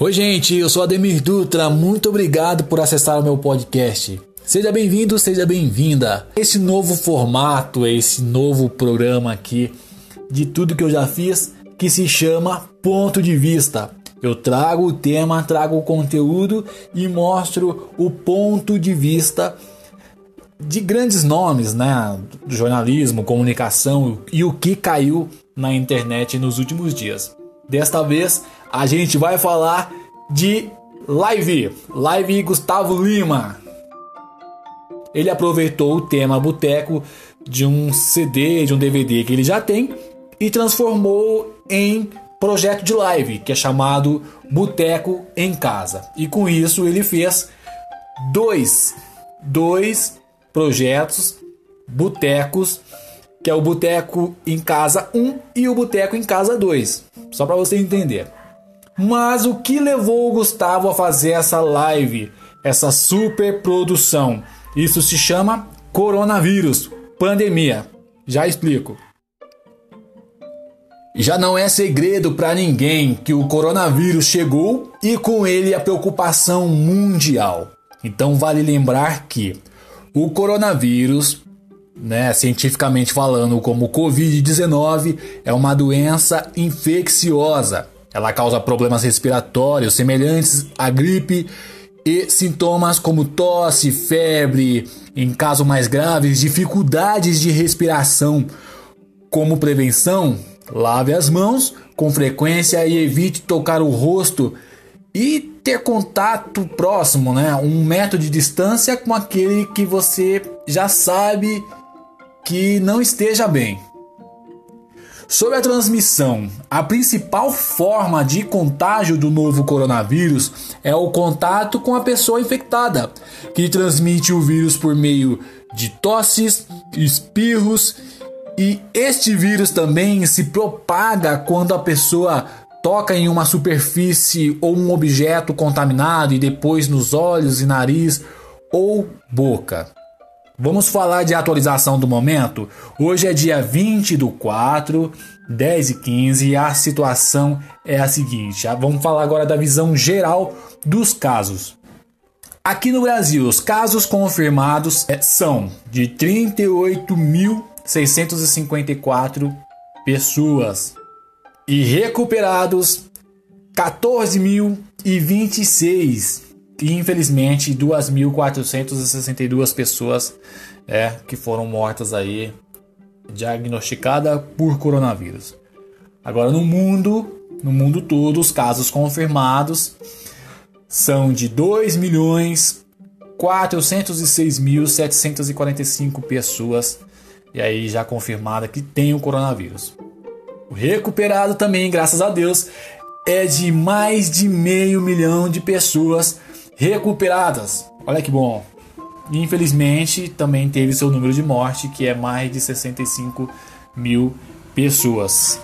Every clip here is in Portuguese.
Oi, gente, eu sou Ademir Dutra. Muito obrigado por acessar o meu podcast. Seja bem-vindo, seja bem-vinda. Esse novo formato, esse novo programa aqui de tudo que eu já fiz, que se chama Ponto de Vista. Eu trago o tema, trago o conteúdo e mostro o ponto de vista de grandes nomes, né, do jornalismo, comunicação e o que caiu na internet nos últimos dias. Desta vez a gente vai falar de Live, Live Gustavo Lima. Ele aproveitou o tema boteco de um CD, de um DVD que ele já tem e transformou em projeto de live, que é chamado Boteco em Casa. E com isso ele fez dois, dois projetos, botecos, que é o Boteco em Casa 1 e o Boteco em Casa 2. Só para você entender. Mas o que levou o Gustavo a fazer essa live, essa super produção? Isso se chama coronavírus, pandemia. Já explico. Já não é segredo para ninguém que o coronavírus chegou e com ele a preocupação mundial. Então vale lembrar que o coronavírus, né, cientificamente falando, como Covid-19, é uma doença infecciosa. Ela causa problemas respiratórios semelhantes à gripe e sintomas como tosse, febre, em casos mais graves, dificuldades de respiração. Como prevenção, Lave as mãos com frequência e evite tocar o rosto e ter contato próximo, né? Um metro de distância com aquele que você já sabe que não esteja bem. Sobre a transmissão, a principal forma de contágio do novo coronavírus é o contato com a pessoa infectada, que transmite o vírus por meio de tosses, espirros e este vírus também se propaga quando a pessoa toca em uma superfície ou um objeto contaminado e depois nos olhos e nariz ou boca. Vamos falar de atualização do momento? Hoje é dia 20 do 4, 10 e 15 e a situação é a seguinte. Ah, vamos falar agora da visão geral dos casos. Aqui no Brasil, os casos confirmados é, são de 38 mil 654 pessoas e recuperados 14.026 infelizmente 2.462 pessoas é, que foram mortas aí diagnosticadas por coronavírus. Agora no mundo, no mundo todo, os casos confirmados são de 2 milhões 406.745 pessoas e aí já confirmada que tem o coronavírus. O recuperado também, graças a Deus, é de mais de meio milhão de pessoas recuperadas. Olha que bom. Infelizmente, também teve seu número de morte, que é mais de 65 mil pessoas.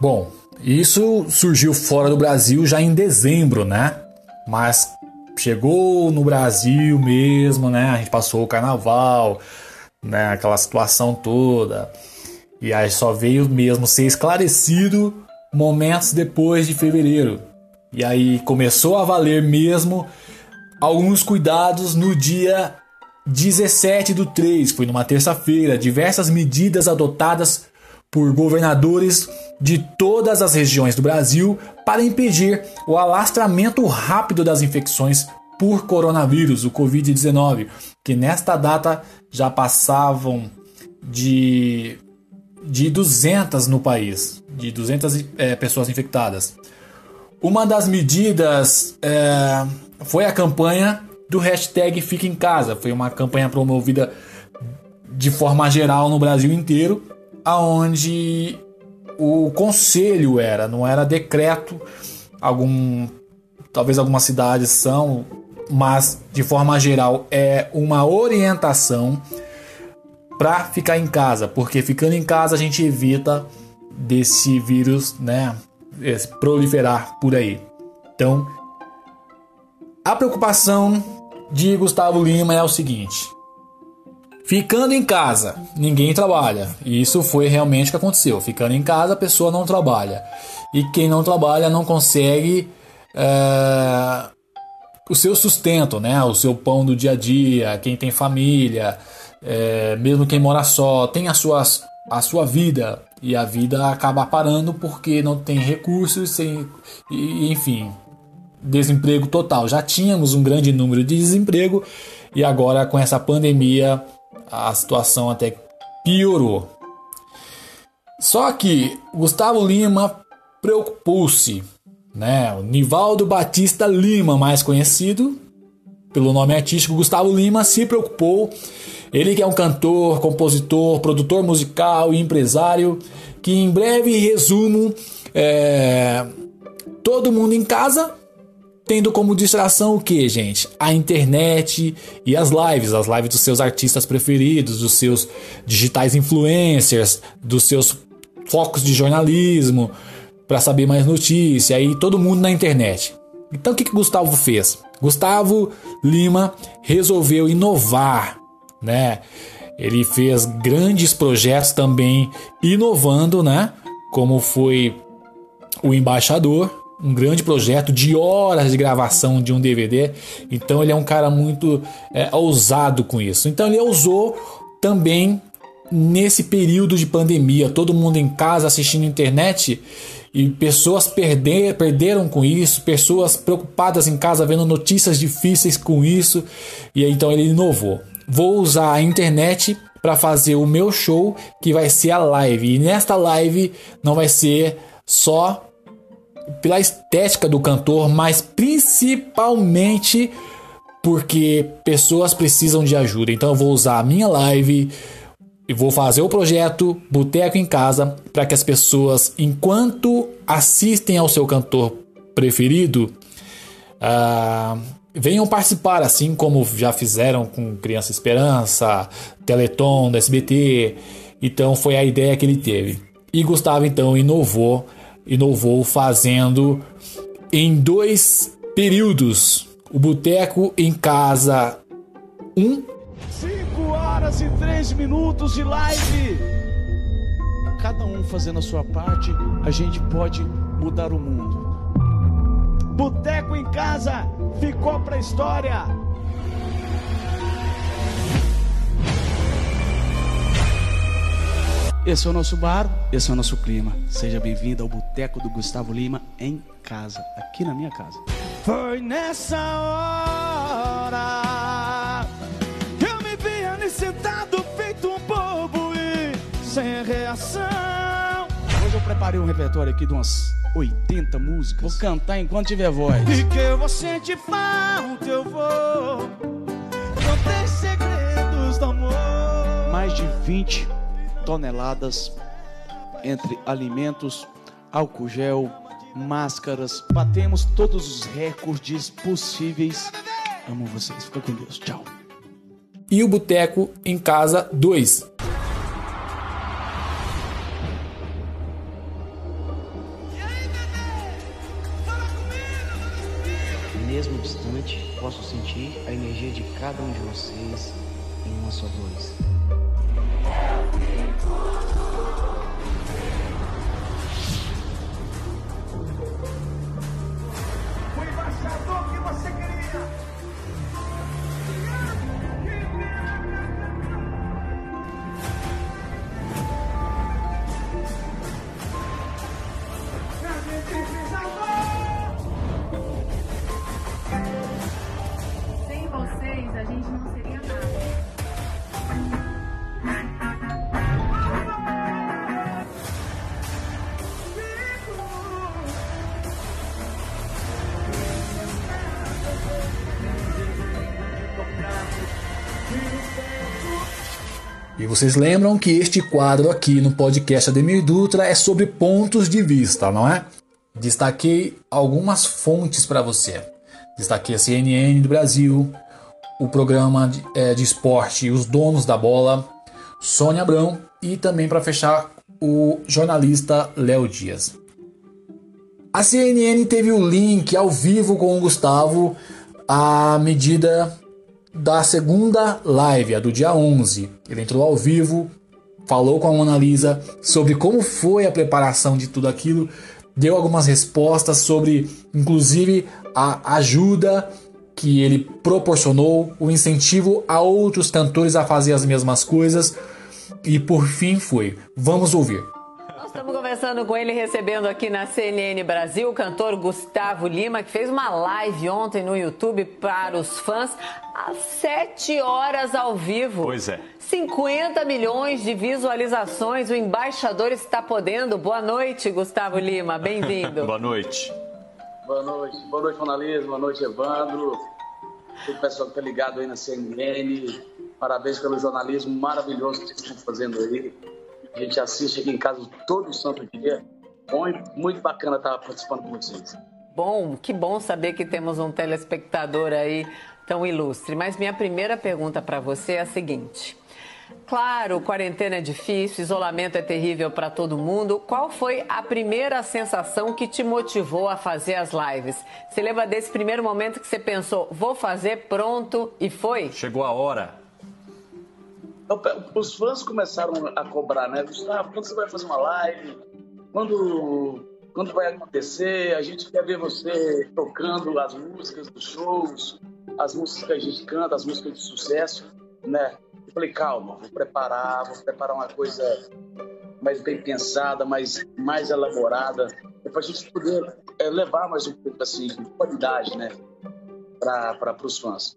Bom, isso surgiu fora do Brasil já em dezembro, né? Mas chegou no Brasil mesmo, né? A gente passou o carnaval, né? Aquela situação toda. E aí só veio mesmo ser esclarecido momentos depois de fevereiro. E aí começou a valer mesmo alguns cuidados no dia 17 do 3, foi numa terça-feira, diversas medidas adotadas por governadores de todas as regiões do Brasil para impedir o alastramento rápido das infecções por coronavírus, o Covid-19, que nesta data já passavam de, de 200 no país, de 200 é, pessoas infectadas. Uma das medidas é, foi a campanha do hashtag Fica em Casa. Foi uma campanha promovida de forma geral no Brasil inteiro, aonde o conselho era, não era decreto. Algum, talvez algumas cidades são, mas de forma geral é uma orientação para ficar em casa, porque ficando em casa a gente evita desse vírus, né, proliferar por aí. Então, a preocupação de Gustavo Lima é o seguinte: Ficando em casa, ninguém trabalha. E isso foi realmente o que aconteceu. Ficando em casa, a pessoa não trabalha. E quem não trabalha não consegue é, o seu sustento, né? O seu pão do dia a dia. Quem tem família, é, mesmo quem mora só, tem a sua, a sua vida. E a vida acaba parando porque não tem recursos, sem, e, enfim, desemprego total. Já tínhamos um grande número de desemprego e agora com essa pandemia a situação até piorou. Só que Gustavo Lima preocupou-se, né? O Nivaldo Batista Lima, mais conhecido pelo nome artístico Gustavo Lima, se preocupou. Ele que é um cantor, compositor, produtor musical e empresário, que em breve resumo é, todo mundo em casa tendo como distração o que, gente? A internet e as lives, as lives dos seus artistas preferidos, dos seus digitais influencers, dos seus focos de jornalismo, para saber mais notícia, aí todo mundo na internet. Então o que, que Gustavo fez? Gustavo Lima resolveu inovar, né? Ele fez grandes projetos também inovando, né? Como foi o Embaixador, um grande projeto de horas de gravação de um DVD. Então ele é um cara muito é, ousado com isso. Então ele usou também nesse período de pandemia, todo mundo em casa assistindo internet e pessoas perder, perderam com isso, pessoas preocupadas em casa vendo notícias difíceis com isso. E então ele inovou. Vou usar a internet para fazer o meu show, que vai ser a live. E nesta live não vai ser só pela estética do cantor, mas principalmente porque pessoas precisam de ajuda. Então eu vou usar a minha live e vou fazer o projeto Boteco em Casa para que as pessoas, enquanto assistem ao seu cantor preferido, uh, venham participar, assim como já fizeram com Criança Esperança, Teleton, do SBT. Então foi a ideia que ele teve. E Gustavo então inovou inovou fazendo em dois períodos. O Boteco em Casa 1. 5 horas e 3 minutos de live. Cada um fazendo a sua parte, a gente pode mudar o mundo. Boteco em Casa ficou para a história. Esse é o nosso bar, esse é o nosso clima. Seja bem-vindo ao Boteco do Gustavo Lima em casa, aqui na minha casa. Foi nessa hora preparei um repertório aqui de umas 80 músicas. Vou cantar enquanto tiver voz. E que eu vou sentir falta, eu vou. Não tem segredos do amor. Mais de 20 toneladas entre alimentos, álcool gel, máscaras. Batemos todos os recordes possíveis. Amo vocês. Fica com Deus. Tchau. E o Boteco em Casa 2. Distante, posso sentir a energia de cada um de vocês em uma só voz. Vocês lembram que este quadro aqui no podcast Ademir Dutra é sobre pontos de vista, não é? Destaquei algumas fontes para você. Destaquei a CNN do Brasil, o programa de, é, de esporte Os Donos da Bola, Sônia Abrão e também para fechar o jornalista Léo Dias. A CNN teve o link ao vivo com o Gustavo à medida da segunda live, a do dia 11. Ele entrou ao vivo, falou com a Mona Lisa sobre como foi a preparação de tudo aquilo, deu algumas respostas sobre, inclusive, a ajuda que ele proporcionou, o incentivo a outros cantores a fazer as mesmas coisas e por fim foi. Vamos ouvir. Estamos conversando com ele, recebendo aqui na CNN Brasil o cantor Gustavo Lima, que fez uma live ontem no YouTube para os fãs, às 7 horas ao vivo. Pois é. 50 milhões de visualizações, o embaixador está podendo. Boa noite, Gustavo Lima, bem-vindo. Boa noite. Boa noite. Boa noite, Monalisa. Boa noite, Evandro. Todo o pessoal que está ligado aí na CNN. Parabéns pelo jornalismo maravilhoso que vocês estão fazendo aí. A gente assiste aqui em casa todo santo dia. Bom, muito bacana estar participando com vocês. Bom, que bom saber que temos um telespectador aí tão ilustre. Mas minha primeira pergunta para você é a seguinte. Claro, quarentena é difícil, isolamento é terrível para todo mundo. Qual foi a primeira sensação que te motivou a fazer as lives? Você lembra desse primeiro momento que você pensou, vou fazer, pronto, e foi? Chegou a hora. Os fãs começaram a cobrar, né? Gustavo, quando você vai fazer uma live? Quando, quando vai acontecer? A gente quer ver você tocando as músicas dos shows, as músicas que a gente canta, as músicas de sucesso, né? falei, calma, vou preparar, vou preparar uma coisa mais bem pensada, mais, mais elaborada, para a gente poder é, levar mais um pouco assim, de qualidade, né, para os fãs.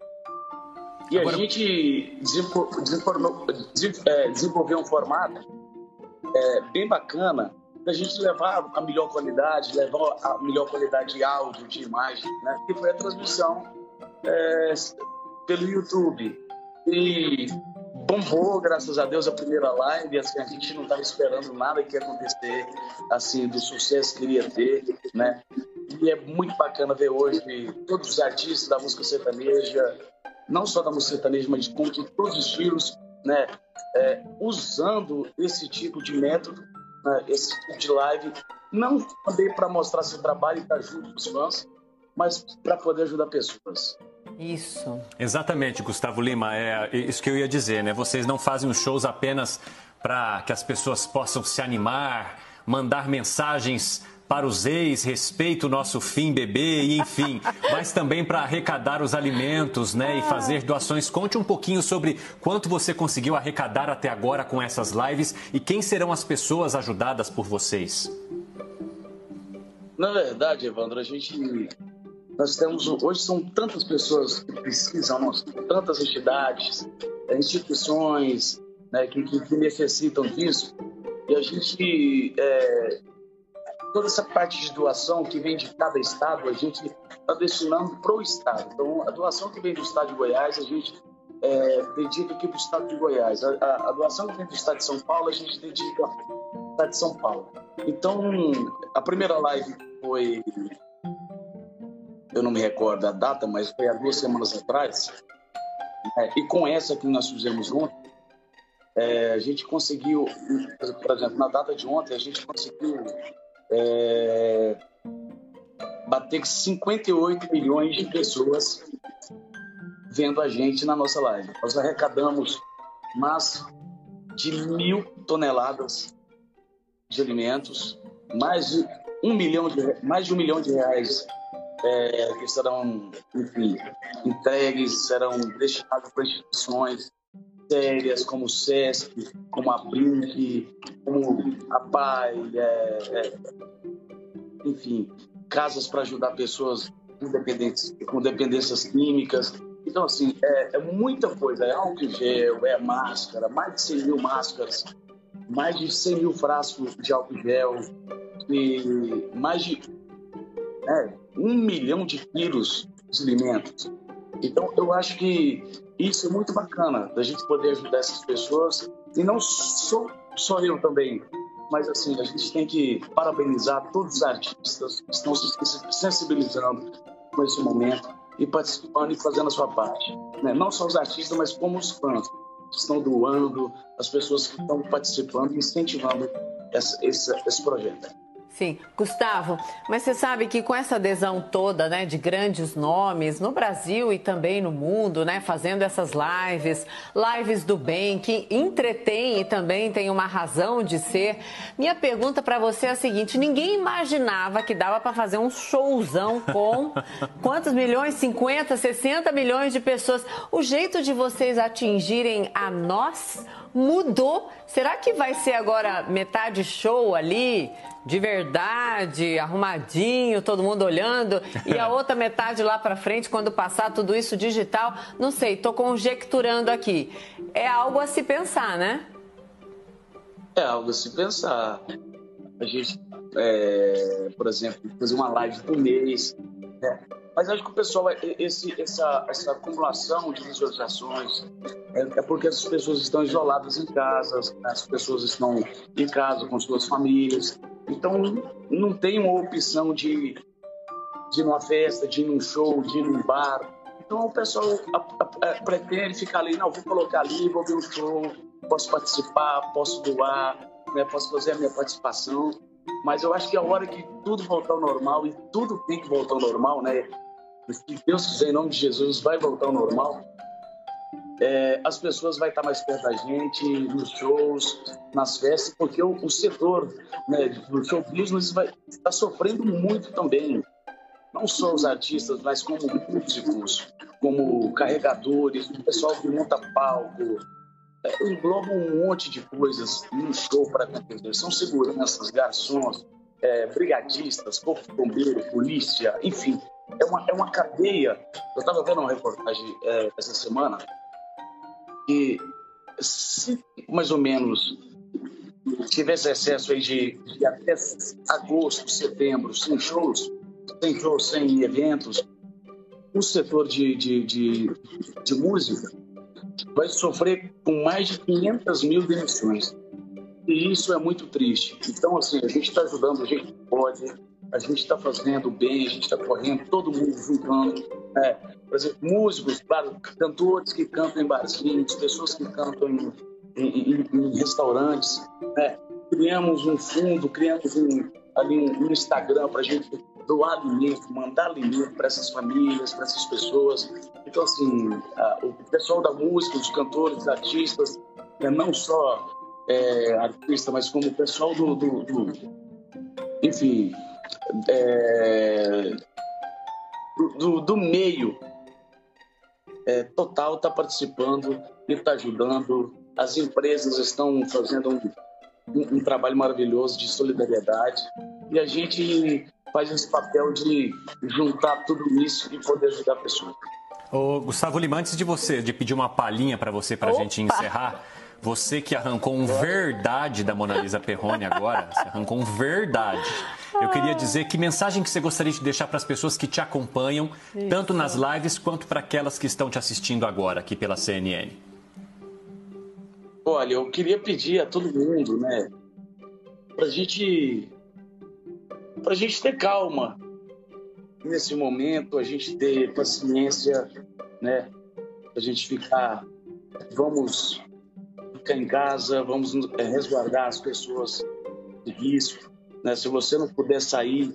E Agora... a gente é, desenvolveu um formato é, bem bacana para a gente levar a melhor qualidade, levar a melhor qualidade de áudio, de imagem, né? Que foi a transmissão é, pelo YouTube. E bombou, graças a Deus, a primeira live. Assim, a gente não estava esperando nada que ia acontecer, assim, do sucesso que iria ter, né? E é muito bacana ver hoje todos os artistas da música sertaneja, não só da música sertaneja, mas de todos os estilos, né? É, usando esse tipo de método, né? esse tipo de live, não também para mostrar seu trabalho e estar junto com os fãs, mas para poder ajudar pessoas. Isso. Exatamente, Gustavo Lima. É isso que eu ia dizer, né? Vocês não fazem os shows apenas para que as pessoas possam se animar, mandar mensagens para os ex, respeito o nosso fim bebê enfim, mas também para arrecadar os alimentos, né, e fazer doações. Conte um pouquinho sobre quanto você conseguiu arrecadar até agora com essas lives e quem serão as pessoas ajudadas por vocês. Na verdade, Evandro, a gente nós temos, hoje são tantas pessoas que precisam, tantas entidades, é, instituições né, que, que, necessitam disso. E a gente, é, toda essa parte de doação que vem de cada estado, a gente está destinando para o estado. Então, a doação que vem do estado de Goiás, a gente é, dedica aqui para o estado de Goiás. A, a, a, doação que vem do estado de São Paulo, a gente dedica para o estado de São Paulo. Então, a primeira live foi eu não me recordo a data, mas foi há duas semanas atrás. É, e com essa que nós fizemos ontem, é, a gente conseguiu, por exemplo, na data de ontem, a gente conseguiu é, bater 58 milhões de pessoas vendo a gente na nossa live. Nós arrecadamos mais de mil toneladas de alimentos, mais de um milhão de, mais de um milhão de reais é, que serão, enfim, entregues, serão destinados para instituições sérias como o SESC, como a BRINC, como a PAI, é, é, enfim, casas para ajudar pessoas independentes, com dependências químicas. Então, assim, é, é, muita coisa. É álcool gel, é máscara, mais de 100 mil máscaras, mais de 100 mil frascos de álcool gel, e mais de é, um milhão de quilos de alimentos. Então, eu acho que isso é muito bacana, da gente poder ajudar essas pessoas. E não só, só eu também, mas assim, a gente tem que parabenizar todos os artistas que estão se sensibilizando com esse momento e participando e fazendo a sua parte. Né? Não só os artistas, mas como os fãs que estão doando, as pessoas que estão participando incentivando essa, esse projeto. Sim, Gustavo, mas você sabe que com essa adesão toda, né, de grandes nomes no Brasil e também no mundo, né, fazendo essas lives, lives do bem, que entretém e também tem uma razão de ser. Minha pergunta para você é a seguinte: ninguém imaginava que dava para fazer um showzão com quantos milhões? 50, 60 milhões de pessoas. O jeito de vocês atingirem a nós mudou. Será que vai ser agora metade show ali? de verdade, arrumadinho, todo mundo olhando, e a outra metade lá para frente quando passar tudo isso digital, não sei, tô conjecturando aqui. É algo a se pensar, né? É algo a se pensar. A gente, é, por exemplo, fazer uma live por mês, né? Mas acho que o pessoal, esse, essa, essa acumulação de visualizações é, é, porque as pessoas estão isoladas em casa, as pessoas estão em casa com suas famílias. Então, não tem uma opção de, de ir numa festa, de ir num show, de ir num bar. Então, o pessoal a, a, a, pretende ficar ali, não, vou colocar ali, vou ver um show, posso participar, posso doar, né, posso fazer a minha participação. Mas eu acho que a hora que tudo voltar ao normal, e tudo tem que voltar ao normal, né? Se Deus quiser, em nome de Jesus, vai voltar ao normal. É, as pessoas vão estar mais perto da gente, nos shows, nas festas, porque o, o setor né, do show business vai estar tá sofrendo muito também. Não só os artistas, mas como músicos, como carregadores, o pessoal que monta palco, é, engloba um monte de coisas no show para acontecer. São seguranças, garçons, é, brigadistas, corpo de bombeiro, polícia, enfim. É uma, é uma cadeia. Eu estava vendo uma reportagem é, essa semana que se mais ou menos tivesse excesso aí de, de até agosto, setembro, sem shows, sem shows, sem eventos, o setor de, de, de, de música vai sofrer com mais de 500 mil demissões. E isso é muito triste. Então, assim, a gente está ajudando, a gente pode, a gente está fazendo bem, a gente está correndo, todo mundo juntando. Né? Por exemplo, músicos, cantores que cantam em barzinhos, pessoas que cantam em, em, em, restaurantes. Né? Criamos um fundo, criamos um, ali um, um Instagram para a gente doar alimento, mandar alimento para essas famílias, para essas pessoas. Então, assim, a, o pessoal da música, os cantores, os artistas, né, não só é, artista, mas como o pessoal do, do, do enfim, é, do, do, meio é, total está participando e está ajudando. As empresas estão fazendo um, um, um trabalho maravilhoso de solidariedade e a gente faz esse papel de juntar tudo isso e poder ajudar pessoas. Ô, Gustavo Lima, antes de você, de pedir uma palhinha para você, para a gente encerrar, você que arrancou um verdade da Mona Lisa Perrone agora, você arrancou um verdade. Eu queria dizer que mensagem que você gostaria de deixar para as pessoas que te acompanham, Isso. tanto nas lives quanto para aquelas que estão te assistindo agora aqui pela CNN. Olha, eu queria pedir a todo mundo, né, para gente para a gente ter calma nesse momento, a gente ter paciência, né? A gente ficar, vamos ficar em casa, vamos é, resguardar as pessoas de risco, né? Se você não puder sair,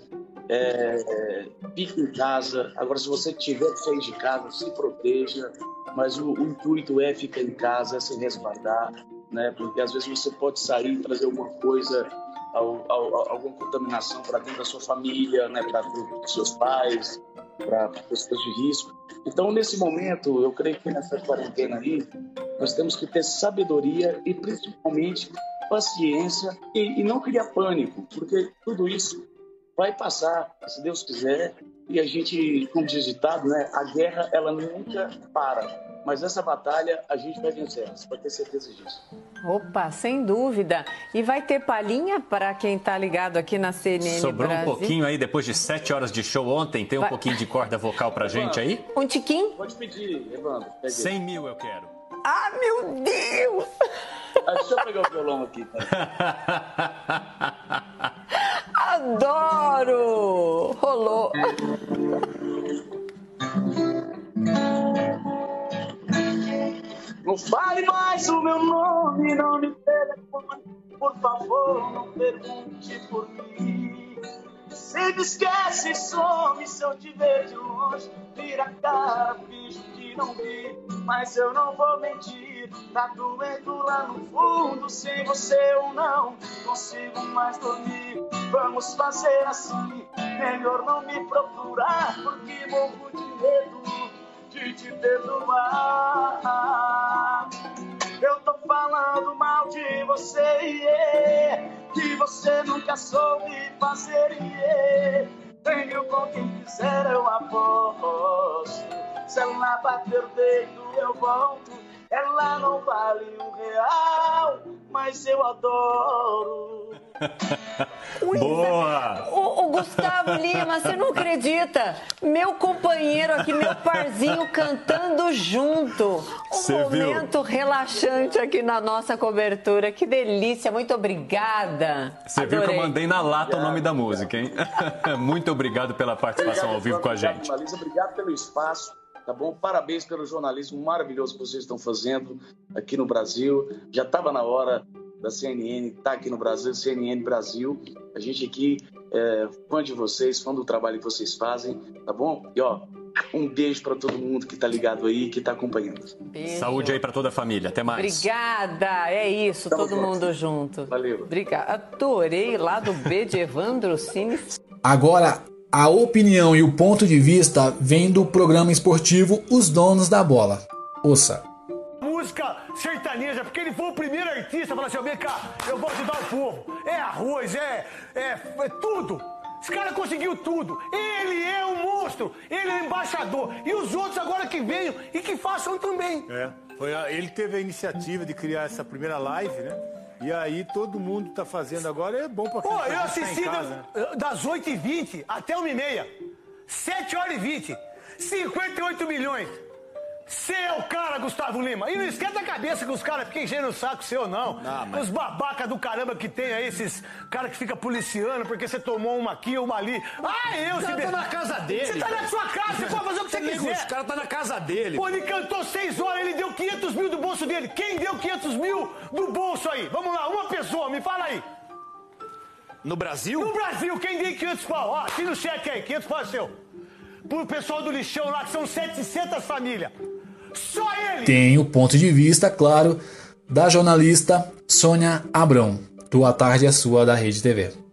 é, fique em casa. Agora, se você tiver que sair de casa, se proteja. Mas o, o intuito é ficar em casa, é se resguardar, né? Porque às vezes você pode sair e trazer alguma coisa alguma contaminação para dentro da sua família, né, para os seus pais, para pessoas de risco. Então, nesse momento, eu creio que nessa quarentena aí, nós temos que ter sabedoria e principalmente paciência e, e não criar pânico, porque tudo isso vai passar, se Deus quiser, e a gente, como diz ditado, né, a guerra ela nunca para. Mas essa batalha a gente vai vencer, você pode ter certeza disso. Opa, sem dúvida. E vai ter palhinha para quem está ligado aqui na CNN Sobrou Brasil? um pouquinho aí, depois de sete horas de show ontem, tem um vai... pouquinho de corda vocal para gente aí? Um tiquinho? Pode pedir, Evandro. 100 mil eu quero. Ah, meu Deus! Ah, deixa eu pegar o violão aqui. Tá? Adoro! Rolou. Não fale mais o meu nome, não me telefone, por favor, não pergunte por mim. Se me esquece, some se eu te ver de longe. Vira a cara, finge que não vi, mas eu não vou mentir. Tá doendo lá no fundo, sem você eu não consigo mais dormir. Vamos fazer assim, melhor não me procurar, porque morro de medo de te perdoar. Eu tô falando mal de você, yeah, que você nunca soube fazer. Yeah. Venho com quem quiser, eu aposto. Se ela bater o dedo, eu volto. Ela não vale um real, mas eu adoro. Boa! O, o Gustavo Lima, você não acredita? Meu companheiro aqui, meu parzinho cantando junto. Um Cê viu? momento relaxante aqui na nossa cobertura. Que delícia, muito obrigada. Você viu que eu mandei na lata o nome da música, hein? Muito obrigado pela participação ao vivo com a Obrigado, gente. jornalista. Obrigado pelo espaço, tá bom? Parabéns pelo jornalismo maravilhoso que vocês estão fazendo aqui no Brasil. Já estava na hora da CNN estar aqui no Brasil, CNN Brasil. A gente aqui é fã de vocês, fã do trabalho que vocês fazem, tá bom? E ó, um beijo para todo mundo que tá ligado aí, que tá acompanhando. Beijo. Saúde aí pra toda a família. Até mais. Obrigada, é isso, Tamo todo junto. mundo junto. Valeu. Obrigada. Adorei lá do B de Evandro Cine. Agora, a opinião e o ponto de vista vem do programa esportivo Os Donos da Bola. Ouça. música sertaneja, porque ele foi o primeiro artista a falar assim, vem cá, eu vou ajudar o povo. É arroz, é, é, é tudo. Esse cara conseguiu tudo. Ele é um monstro, ele é embaixador. E os outros agora que venham e que façam também. É, foi a- ele teve a iniciativa de criar essa primeira live, né? E aí todo mundo tá fazendo agora, é bom pra Pô, tá- eu tá assisti em casa, né? da- das 8h20 até 1h30. 7 horas e 20. 58 milhões. Você é o cara, Gustavo Lima. E não esquenta a cabeça que os caras ficam enchendo o saco seu, não. Não, mas- Os babaca do caramba que tem aí, esses caras que ficam policiando porque você tomou uma aqui, uma ali. Ah, eu, cara se tá na casa dele. Você tá na sua casa, você pode fazer o que você quiser. Os caras tá na casa dele. Pô, ele cantou seis horas, ele deu 500 mil do bolso dele. Quem deu 500 mil do bolso aí? Vamos lá, uma pessoa, me fala aí. No Brasil? No Brasil, quem deu 500 pau? Ó, tira o cheque aí, 500 pau é seu. Pro pessoal do lixão lá, que são 700 famílias. Tem o ponto de vista, claro, da jornalista Sônia Abrão, do A Tarde é Sua da Rede TV.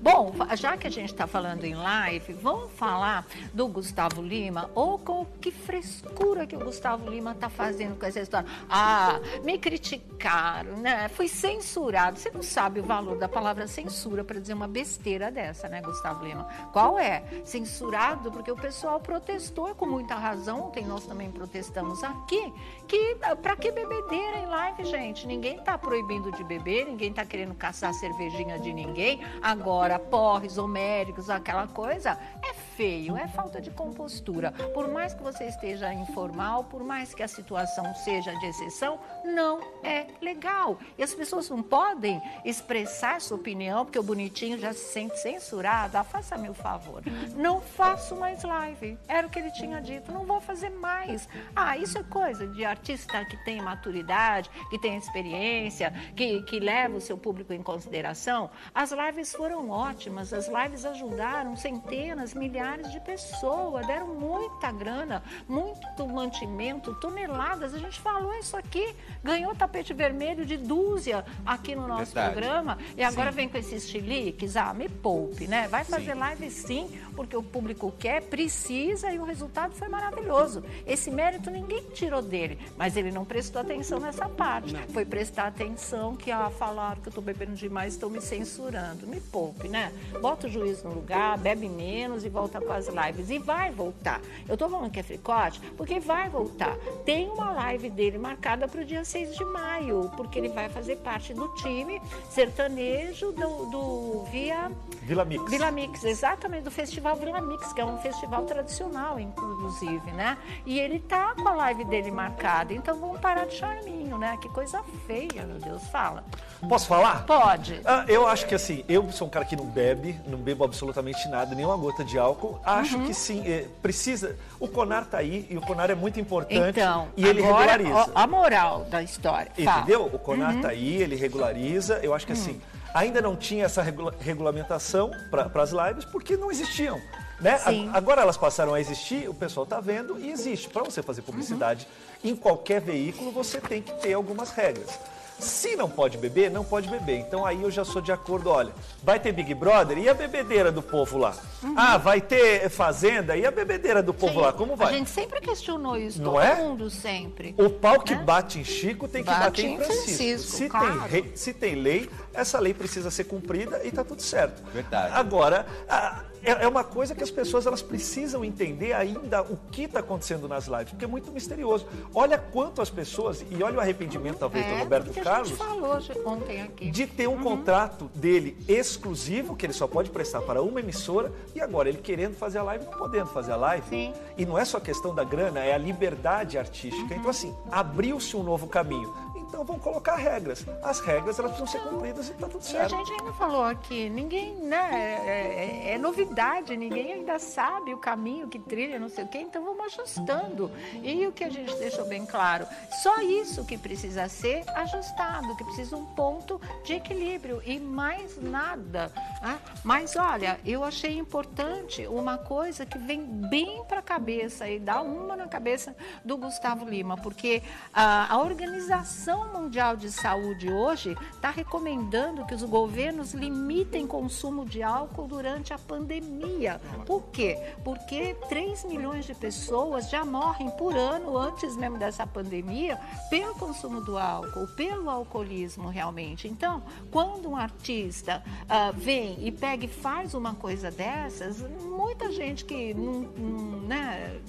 Bom, já que a gente está falando em live, vamos falar do Gustavo Lima ou com que frescura que o Gustavo Lima está fazendo com essa história. Ah, me criticaram, né? Fui censurado. Você não sabe o valor da palavra censura para dizer uma besteira dessa, né, Gustavo Lima? Qual é? Censurado porque o pessoal protestou com muita razão. Ontem nós também protestamos aqui que para que bebedeira em live, gente? Ninguém está proibindo de beber, ninguém está querendo caçar cervejinha de ninguém. Agora, porres, homéricos, aquela coisa, é feio, é falta de compostura. Por mais que você esteja informal, por mais que a situação seja de exceção, não é legal. E as pessoas não podem expressar sua opinião, porque o bonitinho já se sente censurado. Ah, faça-me o favor. Não faço mais live. Era o que ele tinha dito. Não vou fazer mais. Ah, isso é coisa de artista que tem maturidade, que tem experiência, que, que leva o seu público em consideração. As lives foram ótimas. As lives ajudaram centenas, milhares de pessoas, deram muita grana, muito mantimento, toneladas. A gente falou isso aqui. Ganhou tapete vermelho de dúzia aqui no nosso Verdade. programa. E agora vem com esses chiliques. Ah, me poupe, né? Vai fazer live sim, porque o público quer, precisa e o resultado foi maravilhoso. Esse mérito ninguém tirou dele, mas ele não prestou atenção nessa parte. Foi prestar atenção que, ah, falaram que eu tô bebendo demais, estão me censurando. Me poupe, né? Bota o juiz no lugar, bebe menos e volta com as lives. E vai voltar. Eu tô falando que é fricote porque vai voltar. Tem uma live dele marcada para o dia 6 de maio, porque ele vai fazer parte do time sertanejo do, do Via Vila Mix. Vila Mix, exatamente, do Festival Vila Mix, que é um festival tradicional, inclusive, né? E ele tá com a live dele marcada, então vamos parar de charminho, né? Que coisa feia, meu Deus, fala. Posso falar? Pode. Ah, eu acho que assim, eu sou um cara que não bebe, não bebo absolutamente nada, nenhuma gota de álcool. Acho Uhum. que sim, é, precisa. O Conar tá aí e o Conar é muito importante Então, e ele agora, regulariza. ó, a moral da história. fala. Entendeu? O Conar Uhum. tá aí, ele regulariza. Eu acho que assim, ainda não tinha essa regula- regulamentação para as lives porque não existiam. Né? A- Agora elas passaram a existir, o pessoal está vendo e existe. Para você fazer publicidade em qualquer veículo, você tem que ter algumas regras. Se não pode beber, não pode beber. Então aí eu já sou de acordo, olha, vai ter Big Brother e a bebedeira do povo lá? Ah, vai ter Fazenda e a bebedeira do povo Sim. lá? Como vai? A gente sempre questionou isso, Não todo é? mundo sempre. O pau que Né? bate em Chico tem que Bate bater em em Francisco. Francisco, se, claro. tem rei- se tem lei, essa lei precisa ser cumprida e está tudo certo. Verdade. Agora, a- é é uma coisa que as pessoas elas precisam entender ainda o que está acontecendo nas lives, porque é muito misterioso. Olha quanto as pessoas, e olha o arrependimento talvez do É, Roberto porque a Carlos, gente falou ontem aqui. de ter um contrato dele exclusivo, que ele só pode prestar para uma emissora, e agora ele querendo fazer a live, não podendo fazer a live. Sim. E não é só questão da grana, é a liberdade artística. Então, assim, abriu-se um novo caminho. Então, vão colocar regras. As regras, elas precisam ser cumpridas e está tudo E a certo. gente ainda falou aqui, ninguém, né, é, é- é novidade, ninguém ainda sabe o caminho que trilha, não sei o quê, então vamos ajustando. E o que a gente deixou bem claro, só isso que precisa ser ajustado, que precisa um ponto de equilíbrio e mais nada. né? Mas olha, eu achei importante uma coisa que vem bem para a cabeça e dá uma na cabeça do Gustavo Lima, porque a, a Organização Mundial de Saúde hoje está recomendando que os governos limitem consumo de álcool durante a pandemia. Por quê? Porque 3 milhões de pessoas já morrem por ano antes mesmo dessa pandemia pelo consumo do álcool, pelo alcoolismo realmente. Então, quando um artista ah, vem e pega e faz uma coisa dessas, muita gente que não, não, né,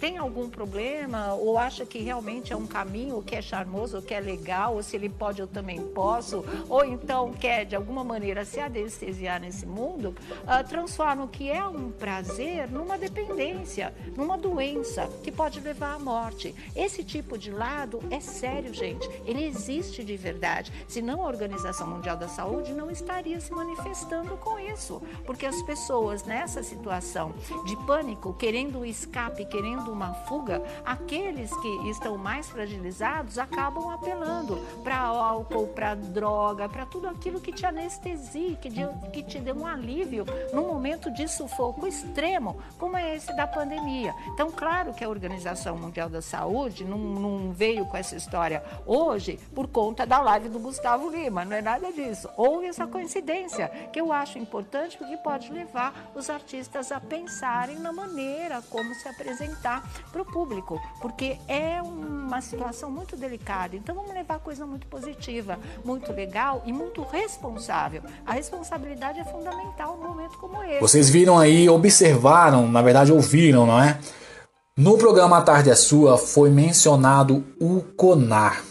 tem algum problema ou acha que realmente é um caminho que é charmoso, que é legal, ou se ele pode, eu também posso, ou então quer de alguma maneira se anestesiar nesse mundo, ah, transforma o que é um prazer numa dependência, numa doença que pode levar à morte. Esse tipo de lado é sério, gente. Ele existe de verdade. Senão a Organização Mundial da Saúde não estaria se manifestando com isso, porque as pessoas nessa situação de pânico, querendo um escape, querendo uma fuga, aqueles que estão mais fragilizados acabam apelando para álcool, para droga, para tudo aquilo que te anestesie, que, de- que te dê um alívio num momento de sufoco extremo, como é esse da pandemia. Então, claro que a Organização Mundial da Saúde não, não veio com essa história hoje por conta da live do Gustavo Lima, não é nada disso. Houve essa coincidência, que eu acho importante porque pode levar os artistas a pensarem na maneira como se apresentar para o público, porque é uma situação muito delicada. Então vamos levar coisa muito positiva, muito legal e muito responsável. A responsabilidade é fundamental num momento como esse. Vocês viram aí, observaram, na verdade ouviram, não é? No programa A Tarde é Sua foi mencionado o CONAR.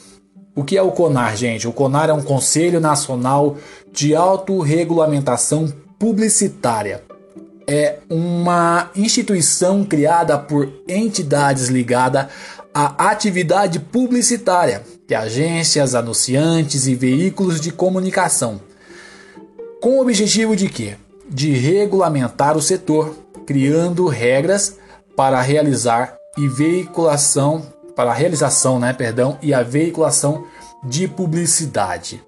O que é o CONAR, gente? O CONAR é um Conselho Nacional de Autorregulamentação Publicitária. É uma instituição criada por entidades ligadas à atividade publicitária, de agências, anunciantes e veículos de comunicação com o objetivo de quê? De regulamentar o setor, criando regras para realizar e veiculação, para a realização, né, perdão, e a veiculação de publicidade.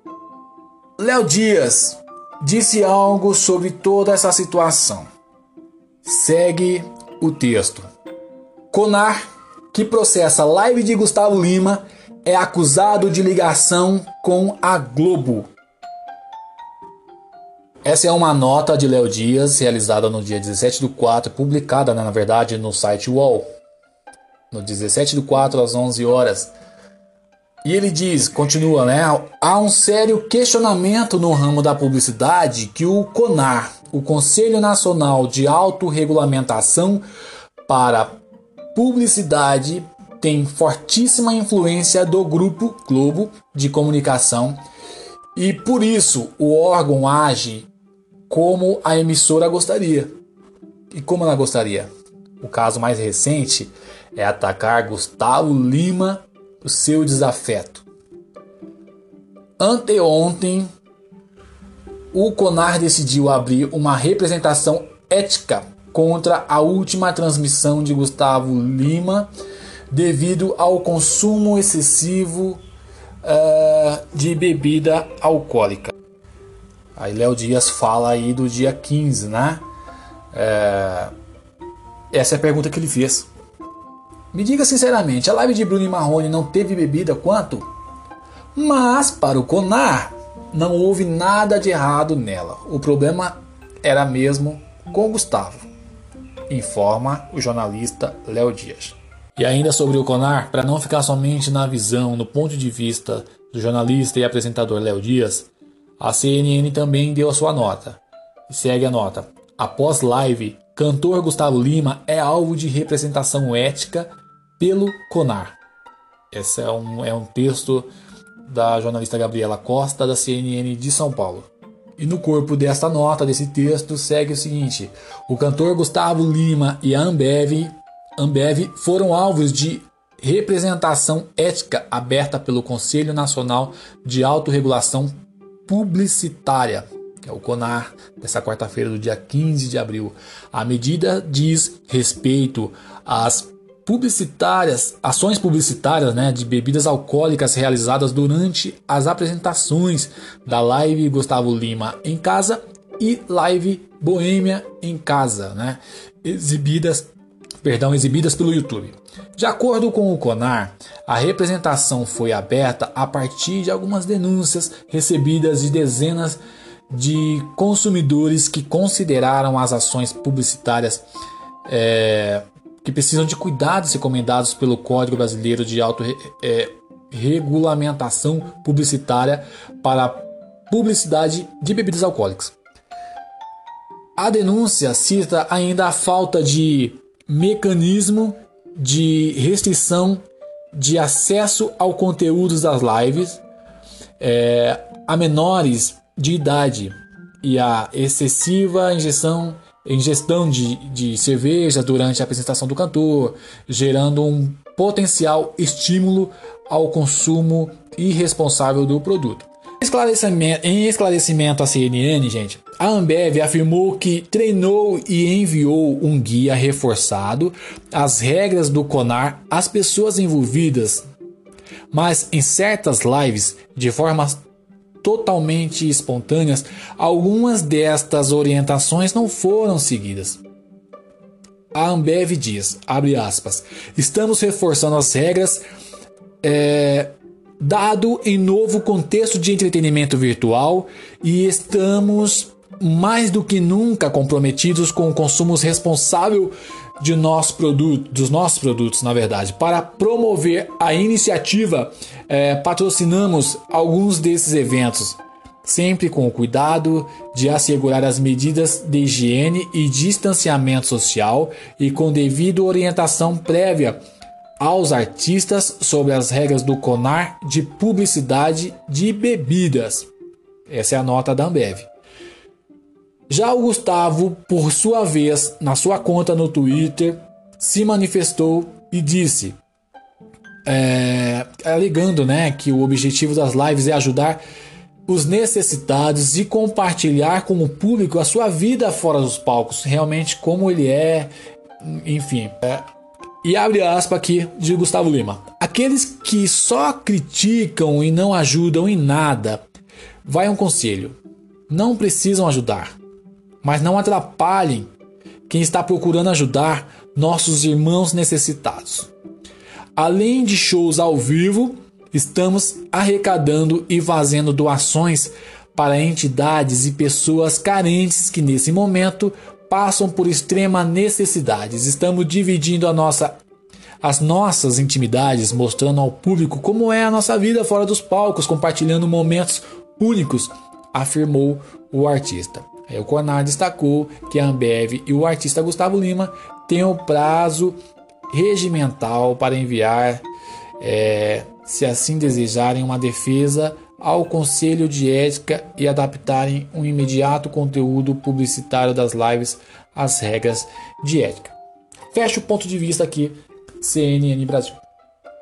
Léo Dias disse algo sobre toda essa situação. Segue o texto. Conar, que processa live de Gustavo Lima, é acusado de ligação com a Globo. Essa é uma nota de Léo Dias, realizada no dia 17 do 4, publicada, né, na verdade, no site UOL. No 17 do 4, às 11 horas. E ele diz, continua, né? Há um sério questionamento no ramo da publicidade que o CONAR, o Conselho Nacional de Autorregulamentação para Publicidade, tem fortíssima influência do Grupo Globo de Comunicação e por isso o órgão age como a emissora gostaria. E como ela gostaria? O caso mais recente é atacar Gustavo Lima, o seu desafeto. Anteontem, o CONAR decidiu abrir uma representação ética contra a última transmissão de Gustavo Lima devido ao consumo excessivo eh, de bebida alcoólica. Aí Léo Dias fala aí do dia 15, né? É... Essa é a pergunta que ele fez. Me diga sinceramente, a live de Bruno e Marrone não teve bebida quanto? Mas para o Conar, não houve nada de errado nela. O problema era mesmo com Gustavo, informa o jornalista Léo Dias. E ainda sobre o Conar, para não ficar somente na visão, no ponto de vista do jornalista e apresentador Léo Dias, a CNN também deu a sua nota. E segue a nota. Após live, cantor Gustavo Lima é alvo de representação ética pelo Conar. Esse é um, é um texto da jornalista Gabriela Costa, da CNN de São Paulo. E no corpo desta nota, desse texto, segue o seguinte: o cantor Gustavo Lima e a Ambev, Ambev foram alvos de representação ética aberta pelo Conselho Nacional de Autorregulação Publicitária, que é o CONAR, dessa quarta-feira do dia 15 de abril. A medida diz respeito às publicitárias, ações publicitárias né, de bebidas alcoólicas realizadas durante as apresentações da live Gustavo Lima em casa e live Boêmia em casa, né, exibidas, perdão, exibidas pelo YouTube. De acordo com o Conar, a representação foi aberta a partir de algumas denúncias recebidas de dezenas de consumidores que consideraram as ações publicitárias é, que precisam de cuidados recomendados pelo Código Brasileiro de Autorregulamentação é, Publicitária para publicidade de bebidas alcoólicas. A denúncia cita ainda a falta de mecanismo de restrição de acesso ao conteúdo das lives é, a menores de idade e a excessiva injeção ingestão de, de cerveja durante a apresentação do cantor, gerando um potencial estímulo ao consumo irresponsável do produto. Esclarecimento, em esclarecimento à CNN, gente, a Ambev afirmou que treinou e enviou um guia reforçado as regras do CONAR às pessoas envolvidas, mas em certas lives, de forma totalmente espontâneas, algumas destas orientações não foram seguidas. A Ambev diz, abre aspas, estamos reforçando as regras é, dado em novo contexto de entretenimento virtual e estamos mais do que nunca comprometidos com o consumo responsável de nosso produto, dos nossos produtos, na verdade. Para promover a iniciativa, é, patrocinamos alguns desses eventos, sempre com o cuidado de assegurar as medidas de higiene e distanciamento social e com devida orientação prévia aos artistas sobre as regras do CONAR de publicidade de bebidas. Essa é a nota da Ambev. Já o Gustavo, por sua vez, na sua conta no Twitter, se manifestou e disse, é, alegando né, que o objetivo das lives é ajudar os necessitados e compartilhar com o público a sua vida fora dos palcos, realmente como ele é, enfim. É, e abre aspas aqui de Gustavo Lima. Aqueles que só criticam e não ajudam em nada, vai um conselho: não precisam ajudar mas não atrapalhem quem está procurando ajudar nossos irmãos necessitados. Além de shows ao vivo, estamos arrecadando e fazendo doações para entidades e pessoas carentes que nesse momento passam por extrema necessidades. Estamos dividindo nossa as nossas intimidades, mostrando ao público como é a nossa vida fora dos palcos, compartilhando momentos únicos, afirmou o artista. Aí o Conar destacou que a Ambev e o artista Gustavo Lima têm o prazo regimental para enviar, é, se assim desejarem, uma defesa ao Conselho de Ética e adaptarem um imediato conteúdo publicitário das lives às regras de ética. Fecha o ponto de vista aqui, CNN Brasil.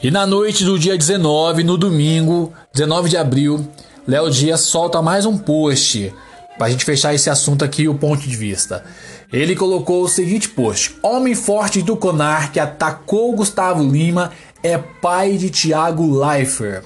E na noite do dia 19, no domingo, 19 de abril, Léo Dias solta mais um post para a gente fechar esse assunto aqui, o ponto de vista. Ele colocou o seguinte post: Homem forte do Conar que atacou Gustavo Lima é pai de Thiago Leifert.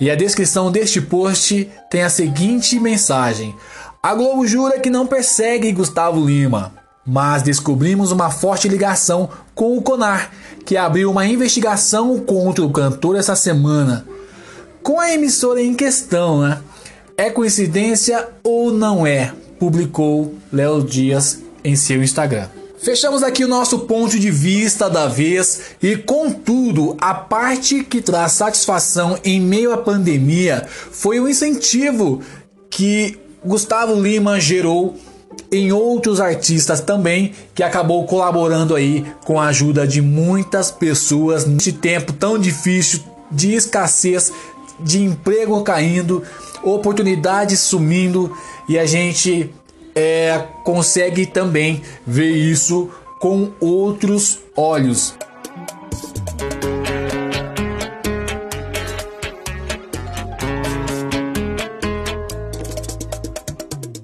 E a descrição deste post tem a seguinte mensagem: A Globo jura que não persegue Gustavo Lima, mas descobrimos uma forte ligação com o Conar, que abriu uma investigação contra o cantor essa semana. Com a emissora em questão, né? É coincidência ou não é? Publicou Léo Dias em seu Instagram. Fechamos aqui o nosso ponto de vista da vez e, contudo, a parte que traz satisfação em meio à pandemia foi o incentivo que Gustavo Lima gerou em outros artistas também, que acabou colaborando aí com a ajuda de muitas pessoas neste tempo tão difícil de escassez, de emprego caindo, oportunidades sumindo e a gente é, consegue também ver isso com outros olhos.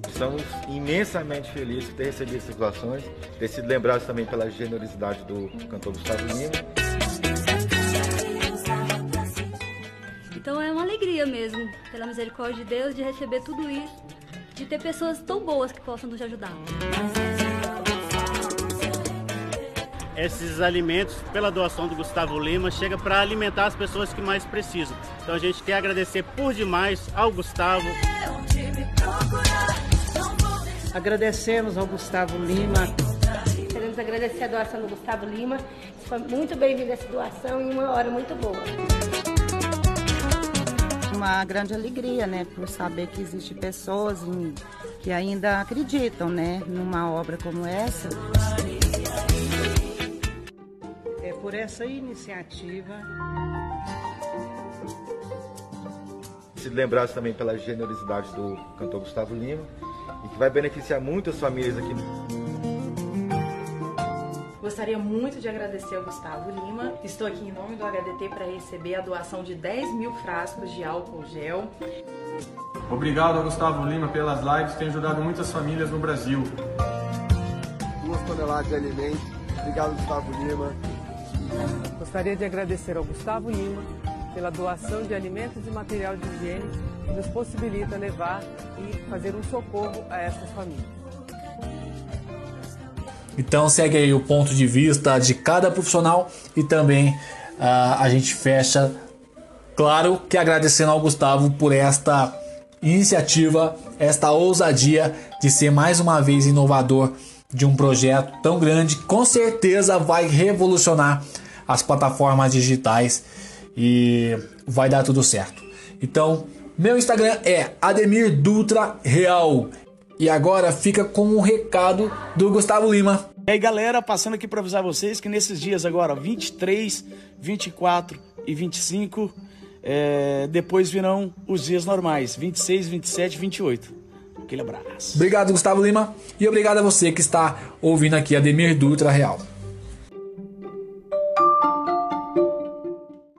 Estamos imensamente felizes de ter recebido essas doações, ter sido lembrados também pela generosidade do cantor Gustavo Lima. Mesmo, pela misericórdia de Deus, de receber tudo isso, de ter pessoas tão boas que possam nos ajudar. Esses alimentos, pela doação do Gustavo Lima, chega para alimentar as pessoas que mais precisam. Então a gente quer agradecer por demais ao Gustavo. Agradecemos ao Gustavo Lima. Queremos agradecer a doação do Gustavo Lima. Foi muito bem-vinda essa doação e uma hora muito boa. Uma grande alegria, né, por saber que existem pessoas que ainda acreditam, né, numa obra como essa. É por essa iniciativa Sido lembrados também pela generosidade do cantor Gustavo Lima e que vai beneficiar muitas famílias aqui. Gostaria muito de agradecer ao Gustavo Lima. Estou aqui em nome do HDT para receber a doação de 10 mil frascos de álcool gel. Obrigado ao Gustavo Lima pelas lives, tem ajudado muitas famílias no Brasil. Duas toneladas de alimentos. Obrigado, Gustavo Lima. Gostaria de agradecer ao Gustavo Lima pela doação de alimentos e material de higiene que nos possibilita levar e fazer um socorro a essas famílias. Então segue aí o ponto de vista de cada profissional e também uh, a gente fecha, claro que agradecendo ao Gustavo por esta iniciativa, esta ousadia de ser mais uma vez inovador de um projeto tão grande, com certeza vai revolucionar as plataformas digitais e vai dar tudo certo. Então, meu Instagram é Ademir Dutra Real. E agora fica com um recado do Gustavo Lima. E aí, galera, passando aqui para avisar vocês que nesses dias agora, 23, 24 e 25, é, depois virão os dias normais, 26, 27 e 28. Aquele abraço. Obrigado, Gustavo Lima. E obrigado a você que está ouvindo aqui Ademir Dutra Real.